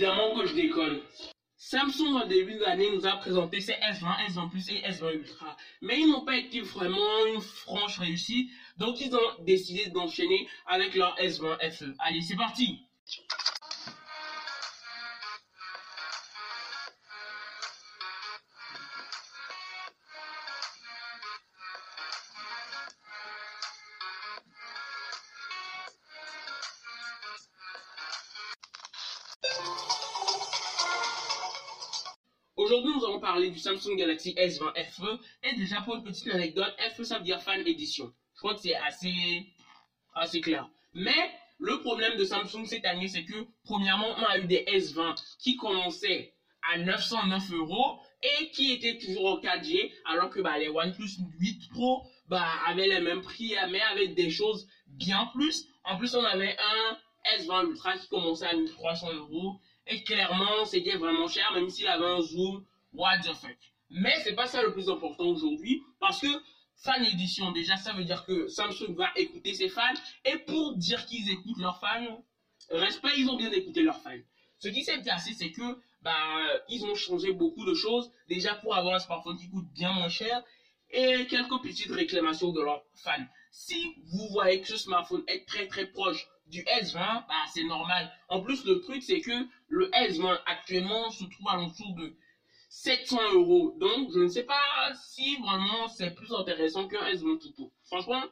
évidemment que je déconne. Samsung, en début d'année, nous a présenté ses S20, S20 Plus et S20 Ultra. Mais ils n'ont pas été vraiment une franche réussite. Donc, ils ont décidé d'enchaîner avec leur S20 FE. Allez, c'est parti! Aujourd'hui, nous allons parler du Samsung Galaxy S20 FE. Et déjà, pour une petite anecdote, FE, ça veut dire Fan Edition. Je crois que c'est assez, assez clair. Mais le problème de Samsung cette année, c'est que, premièrement, on a eu des S20 qui commençaient à 909 euros et qui étaient toujours en 4G, alors que bah, les OnePlus 8 Pro bah, avaient les mêmes prix, mais avec des choses bien plus. En plus, on avait un S20 Ultra qui commençait à 1300 euros et clairement, c'était vraiment cher, même s'il avait un zoom, what the fuck. Mais c'est pas ça le plus important aujourd'hui, parce que fan édition, déjà, ça veut dire que Samsung va écouter ses fans, et pour dire qu'ils écoutent leurs fans, respect, ils ont bien écouté leurs fans. Ce qui s'est passé, c'est que, bah, ils ont changé beaucoup de choses, déjà pour avoir un smartphone qui coûte bien moins cher, et quelques petites réclamations de leurs fans. Si vous voyez que ce smartphone est très très proche du S20, bah, c'est normal. En plus, le truc, c'est que le S20 actuellement se trouve à l'entour de 700 euros. Donc, je ne sais pas si vraiment c'est plus intéressant qu'un S20 tout court. Franchement,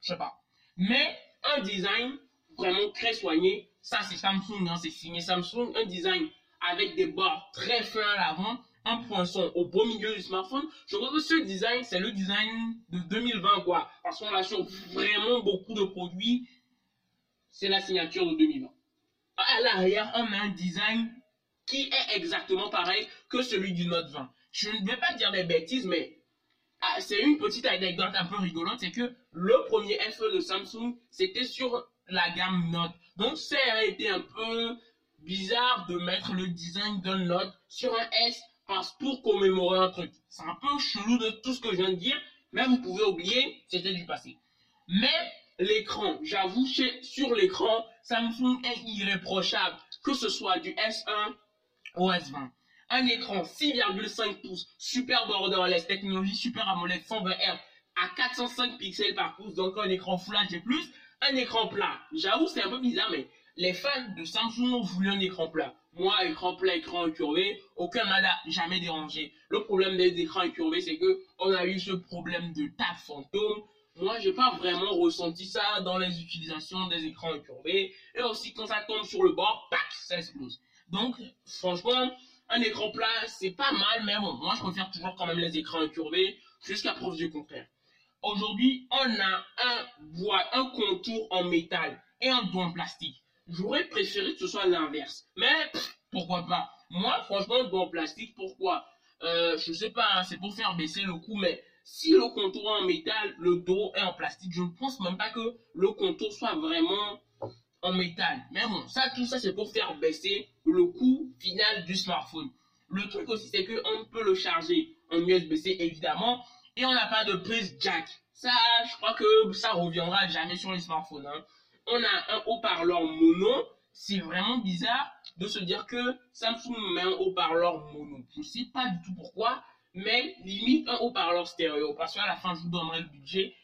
je sais pas. Mais un design vraiment très soigné, ça c'est Samsung, hein, c'est signé Samsung. Un design avec des bords très fins à l'avant, un poinçon au beau milieu du smartphone. Je crois que ce design, c'est le design de 2020, quoi. Parce qu'on a sur vraiment beaucoup de produits c'est la signature de 2020. À l'arrière, on a un design qui est exactement pareil que celui du Note 20. Je ne vais pas dire des bêtises, mais ah, c'est une petite anecdote un peu rigolote, c'est que le premier FE de Samsung, c'était sur la gamme Note. Donc ça a été un peu bizarre de mettre le design d'un Note sur un S pour commémorer un truc. C'est un peu chelou de tout ce que je viens de dire, mais vous pouvez oublier, c'était du passé. Mais l'écran. J'avoue, sur l'écran, Samsung est irréprochable, que ce soit du S1 au S20. Un écran 6,5 pouces, super borderless, technologie super AMOLED 120 Hz à 405 pixels par pouce, donc un écran Full HD+, un écran plat. J'avoue, c'est un peu bizarre, mais les fans de Samsung voulu un écran plat. Moi, écran plat, écran incurvé, aucun n'a jamais dérangé. Le problème des écrans incurvés, c'est que on a eu ce problème de tape fantôme, moi, j'ai pas vraiment ressenti ça dans les utilisations des écrans incurvés. Et aussi, quand ça tombe sur le bord, pac, ça explose. Donc, franchement, un écran plat, c'est pas mal, mais bon, moi, je préfère toujours quand même les écrans incurvés, jusqu'à preuve du contraire. Aujourd'hui, on a un bois, un contour en métal et un dos en plastique. J'aurais préféré que ce soit l'inverse. Mais, pourquoi pas? Moi, franchement, en plastique, pourquoi? Euh, Je sais pas, hein, c'est pour faire baisser le coût, mais si le contour est en métal, le dos est en plastique, je ne pense même pas que le contour soit vraiment en métal. Mais bon, ça, tout ça, c'est pour faire baisser le coût final du smartphone. Le truc aussi, c'est qu'on peut le charger en USB-C, évidemment, et on n'a pas de prise jack. Ça, je crois que ça reviendra jamais sur les smartphones. Hein. On a un haut-parleur mono. C'est vraiment bizarre de se dire que Samsung met un haut-parleur mono. Je ne sais pas du tout pourquoi mais limite un haut-parleur stéréo, parce qu'à la fin, je vous donnerai le budget.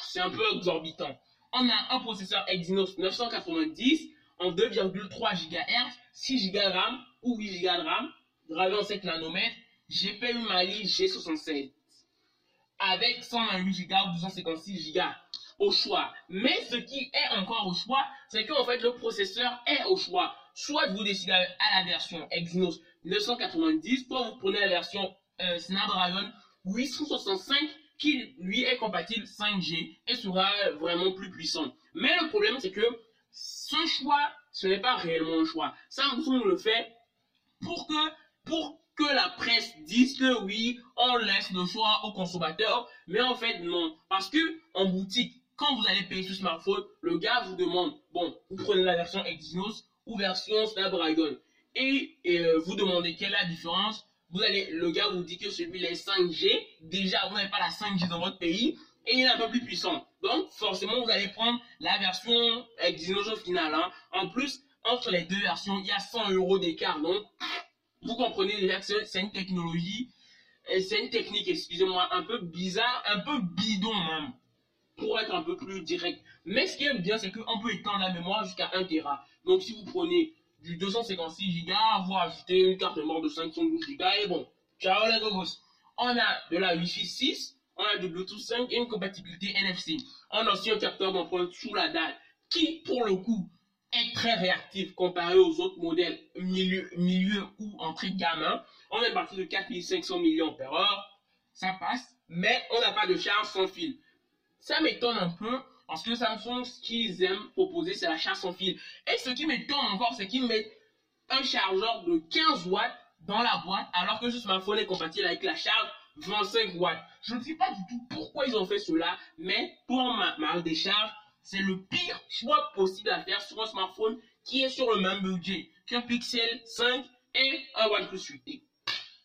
C'est un peu exorbitant. On a un processeur Exynos 990 en 2,3 GHz, 6 Go RAM ou 8 Go de RAM, gravé en 7 nanomètres, GPU Mali G67 avec 128 Go ou 256 Go au choix. Mais ce qui est encore au choix, c'est qu'en fait le processeur est au choix. Soit vous décidez à la version Exynos 990, soit vous prenez la version euh, Snapdragon 865 qui lui est compatible 5G et sera vraiment plus puissant. Mais le problème c'est que ce choix, ce n'est pas réellement un choix. Samsung le fait pour que, pour que la presse dise que oui, on laisse le choix aux consommateurs, mais en fait non. Parce que en boutique, quand vous allez payer ce smartphone, le gars vous demande, bon, vous prenez la version Exynos ou version Snapdragon et, euh, vous demandez quelle est la différence, vous allez, le gars vous dit que celui-là est 5G, déjà vous n'avez pas la 5G dans votre pays, et il est un peu plus puissant. Donc forcément vous allez prendre la version Exynos au final. Hein. En plus, entre les deux versions, il y a 100 euros d'écart. Donc, vous comprenez déjà que c'est une technologie, c'est une technique, excusez-moi, un peu bizarre, un peu bidon même, pour être un peu plus direct. Mais ce qui est bien, c'est qu'on peut étendre la mémoire jusqu'à 1 Tera. Donc, si vous prenez du 256 Go, vous ajoutez une carte mémoire de 512 Go, et bon, ciao les gogos. On a de la Wi-Fi 6, on a du Bluetooth 5 et une compatibilité NFC. On a aussi un capteur d'empreinte sous la dalle qui, pour le coup, est très réactif comparé aux autres modèles milieu, milieu ou entrée de gamme. On est parti de 4500 mAh, ça passe, mais on n'a pas de charge sans fil. Ça m'étonne un peu parce que Samsung, ce qu'ils aiment proposer, c'est la charge sans fil. Et ce qui m'étonne encore, c'est qu'ils mettent un chargeur de 15 watts dans la boîte alors que ce smartphone est compatible avec la charge 25 watts. Je ne sais pas du tout pourquoi ils ont fait cela, mais pour ma, ma décharge, c'est le pire choix possible à faire sur un smartphone qui est sur le même budget qu'un Pixel 5 et un OnePlus 8T.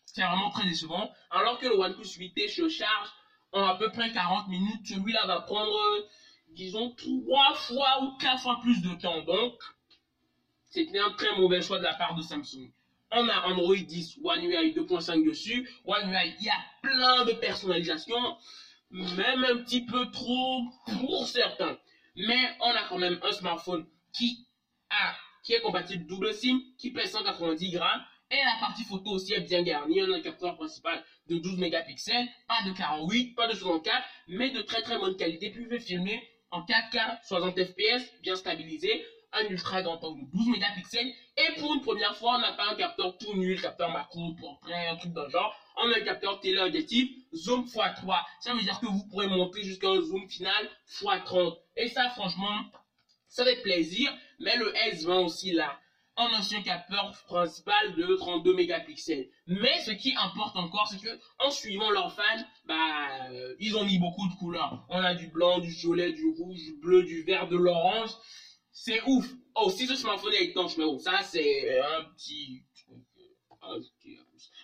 C'est vraiment très décevant. Alors que le OnePlus 8T se charge en à peu près 40 minutes, celui-là va prendre, disons, 3 fois ou 4 fois plus de temps. Donc, c'était un très mauvais choix de la part de Samsung. On a Android 10, One UI 2.5 dessus. One UI, il y a plein de personnalisation, même un petit peu trop pour certains. Mais on a quand même un smartphone qui a, qui est compatible double SIM, qui pèse 190 grammes, et la partie photo aussi est bien garnie. On a un capteur principal de 12 mégapixels, pas de 48, pas de 64, mais de très très bonne qualité. Puis vous pouvez filmer en 4K, 60 fps, bien stabilisé, un ultra grand angle de 12 mégapixels. Et pour une première fois, on n'a pas un capteur tout nul, capteur macro, portrait, un truc dans le genre. On a un capteur téléobjectif, zoom x3. Ça veut dire que vous pourrez monter jusqu'à un zoom final x30. Et ça, franchement, ça fait plaisir. Mais le S20 aussi là, un capteur principal de 32 mégapixels. Mais ce qui importe encore, c'est que en suivant leurs fans, bah, euh, ils ont mis beaucoup de couleurs. On a du blanc, du violet, du rouge, du bleu, du vert, de l'orange. C'est ouf. Oh, si ce smartphone est étanche, mais bon, ça c'est un petit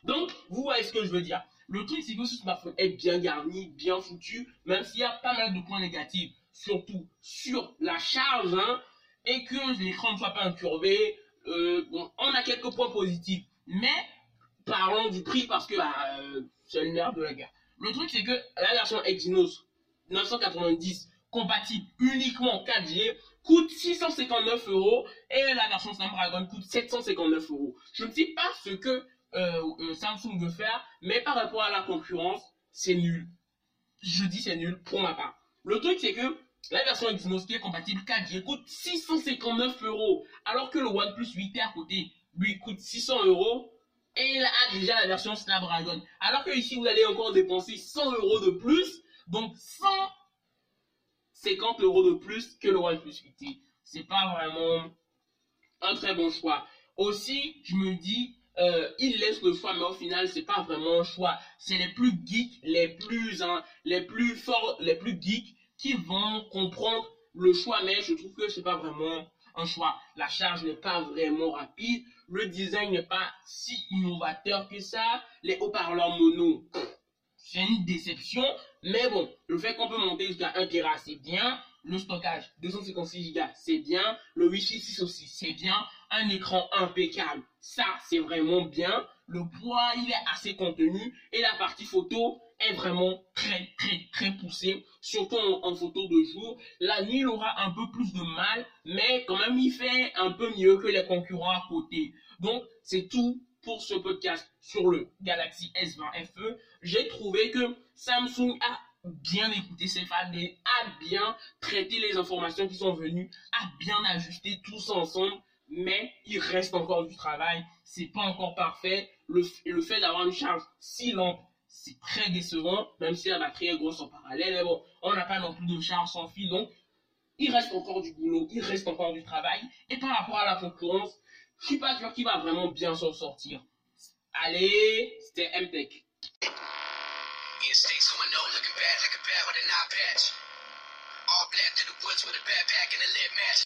Donc, vous voyez ce que je veux dire. Le truc, c'est que ce smartphone est bien garni, bien foutu, même s'il y a pas mal de points négatifs, surtout sur la charge, hein, et que l'écran ne soit pas incurvé. Euh, bon, on a quelques points positifs, mais parlons du prix parce que bah, euh, c'est le nerf de la guerre. Le truc, c'est que la version Exynos 990 compatible uniquement 4G coûte 659 euros et la version Snapdragon coûte 759 euros. Je ne sais pas ce que euh, Samsung veut faire, mais par rapport à la concurrence, c'est nul. Je dis c'est nul pour ma part. Le truc c'est que la version Exynos qui est compatible 4G coûte 659 euros, alors que le OnePlus 8T à côté lui coûte 600 euros et il a déjà la version Snapdragon. Alors que ici vous allez encore dépenser 100 euros de plus, donc 100 50 euros de plus que le OnePlus 8T. C'est pas vraiment un très bon choix. Aussi, je me dis, euh, il laisse le choix, mais au final, c'est pas vraiment un choix. C'est les plus geeks, les plus, hein, les plus forts, les plus geeks qui vont comprendre le choix, mais je trouve que c'est pas vraiment un choix. La charge n'est pas vraiment rapide, le design n'est pas si innovateur que ça, les haut-parleurs mono, c'est une déception. Mais bon, le fait qu'on peut monter jusqu'à 1 Tera, c'est bien. Le stockage, 256 Go, c'est bien. Le Wi-Fi 6 aussi, c'est bien. Un écran impeccable, ça, c'est vraiment bien. Le poids, il est assez contenu. Et la partie photo est vraiment très, très, très poussée. Surtout en, photo de jour. La nuit, il aura un peu plus de mal. Mais quand même, il fait un peu mieux que les concurrents à côté. Donc, c'est tout pour ce podcast sur le Galaxy S20 FE, j'ai trouvé que Samsung a bien écouté ses fans et a bien traité les informations qui sont venues, a bien ajusté tout ça ensemble, mais il reste encore du travail, c'est pas encore parfait. Le, le fait d'avoir une charge si lente, c'est très décevant, même si la batterie est grosse en parallèle, mais bon, on n'a pas non plus de charge sans fil, donc il reste encore du boulot, il reste encore du travail, et par rapport à la concurrence, je suis pas sûr qu'il va vraiment bien s'en sortir. Allez, c'était MTech.